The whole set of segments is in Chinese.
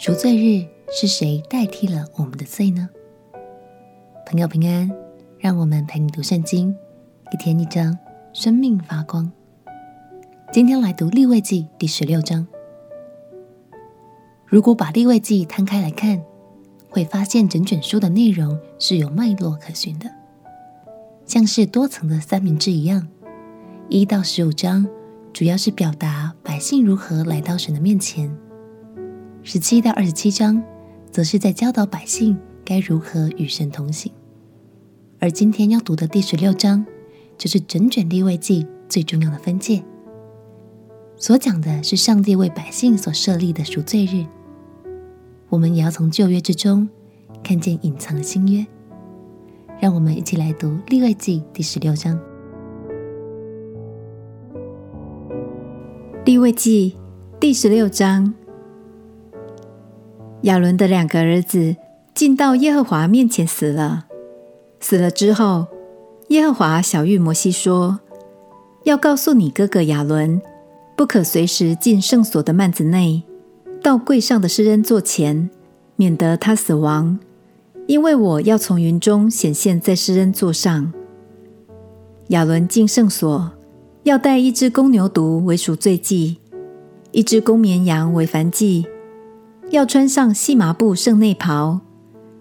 赎罪日是谁代替了我们的罪呢？朋友平安，让我们陪你读圣经，一天一章，生命发光。今天来读立位记第十六章。如果把立位记摊开来看，会发现整卷书的内容是有脉络可循的，像是多层的三明治一样。一到十五章主要是表达百姓如何来到神的面前，十七到二十七章则是在教导百姓该如何与神同行。而今天要读的第十六章，就是整卷立位记最重要的分界，所讲的是上帝为百姓所设立的赎罪日。我们也要从旧约之中看见隐藏的新约，让我们一起来读立位记第十六章。立位记第十六章，亚伦的两个儿子进到耶和华面前死了。死了之后，耶和华晓諭摩西说：“要告诉你哥哥亚伦，不可随时进圣所的幔子内。”到柜上的施恩座前，免得他死亡，因为我要从云中显现在施恩座上。亚伦进圣所，要带一只公牛犊为赎罪祭，一只公绵羊为燔祭，要穿上细麻布圣内袍，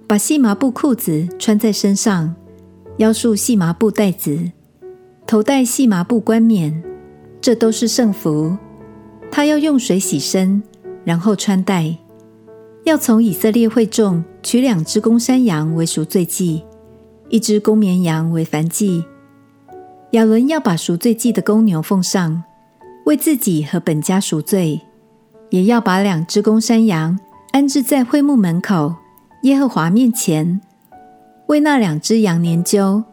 把细麻布裤子穿在身上，腰束细麻布带子，头戴细麻布冠冕，这都是圣服。他要用水洗身。然后穿戴，要从以色列会众取两只公山羊为赎罪祭，一只公绵羊为燔祭。亚伦要把赎罪祭的公牛奉上，为自己和本家赎罪，也要把两只公山羊安置在会幕门口耶和华面前，为那两只羊年究，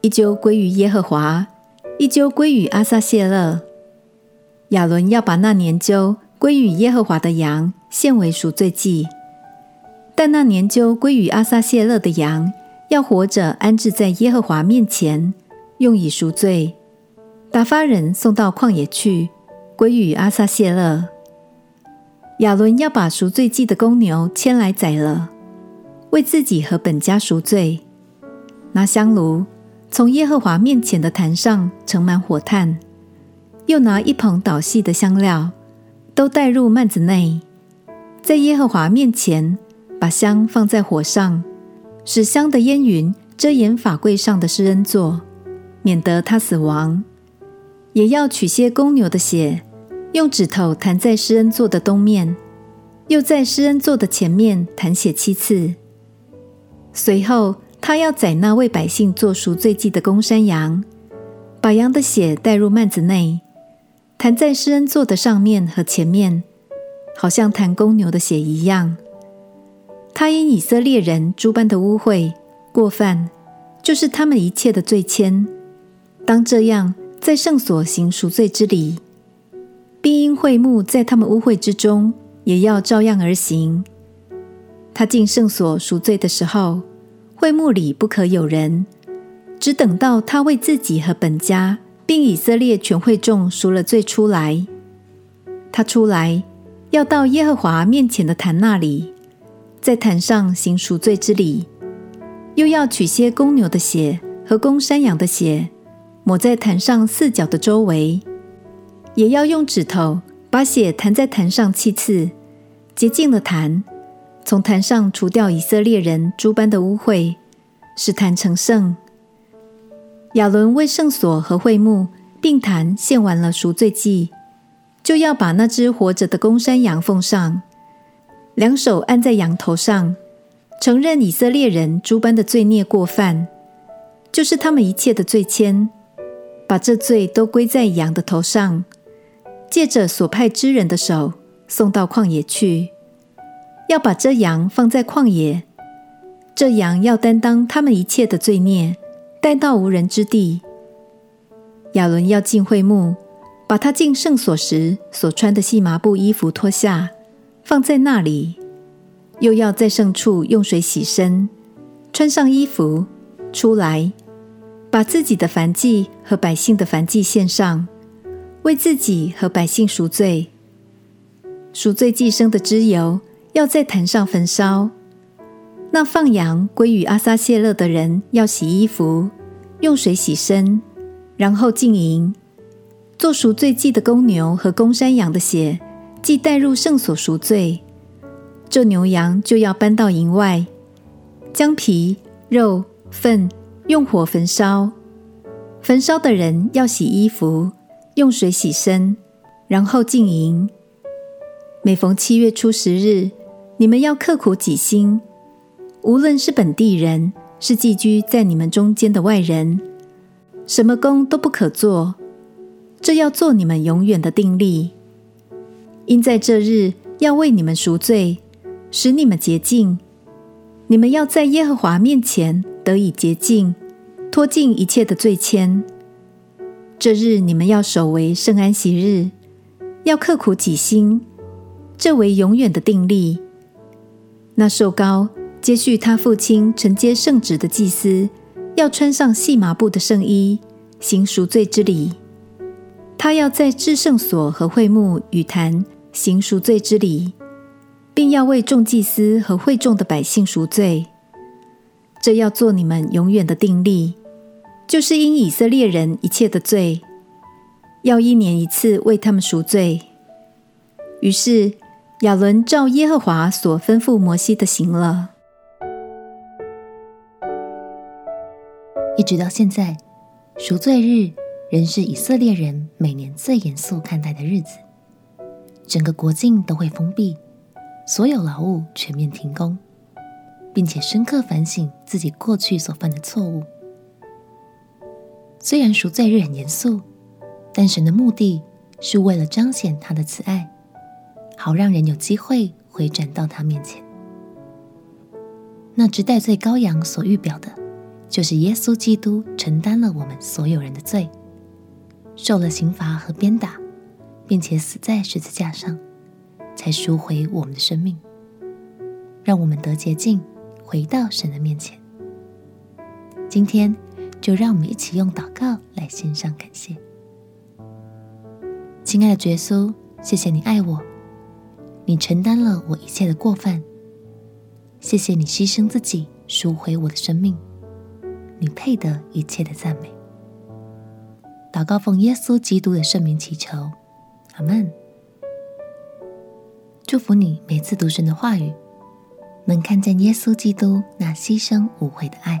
一阄归于耶和华，一阄归于阿撒谢勒。亚伦要把那年究。归于耶和华的羊献为赎罪祭，但那年究归于阿撒谢勒的羊要活着安置在耶和华面前，用以赎罪。打发人送到旷野去，归于阿撒谢勒。亚伦要把赎罪祭的公牛牵来宰了，为自己和本家赎罪。拿香炉从耶和华面前的坛上盛满火炭，又拿一捧捣细的香料。都带入幔子内，在耶和华面前，把香放在火上，使香的烟云遮掩法柜上的施恩座，免得他死亡。也要取些公牛的血，用指头弹在施恩座的东面，又在施恩座的前面弹血七次。随后，他要宰那为百姓做赎罪祭的公山羊，把羊的血带入幔子内。弹在施恩座的上面和前面，好像弹公牛的血一样。他因以色列人诸般的污秽过犯，就是他们一切的罪愆，当这样在圣所行赎罪之礼，并因会幕在他们污秽之中，也要照样而行。他进圣所赎罪的时候，会幕里不可有人，只等到他为自己和本家。并以色列全会众赎了罪出来，他出来要到耶和华面前的坛那里，在坛上行赎罪之礼，又要取些公牛的血和公山羊的血，抹在坛上四角的周围，也要用指头把血弹在坛上七次，洁净了坛，从坛上除掉以色列人诸般的污秽，使坛成圣。亚伦为圣所和会幕并坛献完了赎罪祭，就要把那只活着的公山羊奉上，两手按在羊头上，承认以色列人诸般的罪孽过犯，就是他们一切的罪愆，把这罪都归在羊的头上，借着所派之人的手送到旷野去，要把这羊放在旷野，这羊要担当他们一切的罪孽。带到无人之地，亚伦要进会幕，把他进圣所时所穿的细麻布衣服脱下，放在那里；又要在圣处用水洗身，穿上衣服出来，把自己的燔祭和百姓的燔祭献上，为自己和百姓赎罪。赎罪祭生的脂油要在坛上焚烧。那放羊归于阿撒谢勒的人要洗衣服，用水洗身，然后进营。做赎罪祭的公牛和公山羊的血，既带入圣所赎罪，这牛羊就要搬到营外，将皮、肉、粪用火焚烧。焚烧的人要洗衣服，用水洗身，然后进营。每逢七月初十日，你们要刻苦己心。无论是本地人，是寄居在你们中间的外人，什么工都不可做，这要做你们永远的定例。因在这日要为你们赎罪，使你们洁净。你们要在耶和华面前得以洁净，脱尽一切的罪愆。这日你们要守为圣安息日，要刻苦己心，这为永远的定例。那受膏。接续他父亲承接圣职的祭司，要穿上细麻布的圣衣，行赎罪之礼。他要在至圣所和会幕与坛行赎罪之礼，并要为众祭司和会众的百姓赎罪。这要做你们永远的定例，就是因以色列人一切的罪，要一年一次为他们赎罪。于是亚伦照耶和华所吩咐摩西的行了。一直到现在，赎罪日仍是以色列人每年最严肃看待的日子。整个国境都会封闭，所有劳务全面停工，并且深刻反省自己过去所犯的错误。虽然赎罪日很严肃，但神的目的是为了彰显他的慈爱，好让人有机会回转到他面前。那只代罪羔羊所预表的。就是耶稣基督承担了我们所有人的罪，受了刑罚和鞭打，并且死在十字架上，才赎回我们的生命，让我们得洁净，回到神的面前。今天就让我们一起用祷告来献上感谢。亲爱的耶稣，谢谢你爱我，你承担了我一切的过犯，谢谢你牺牲自己赎回我的生命。你配得一切的赞美。祷告奉耶稣基督的圣名祈求，阿门。祝福你每次读神的话语，能看见耶稣基督那牺牲无悔的爱。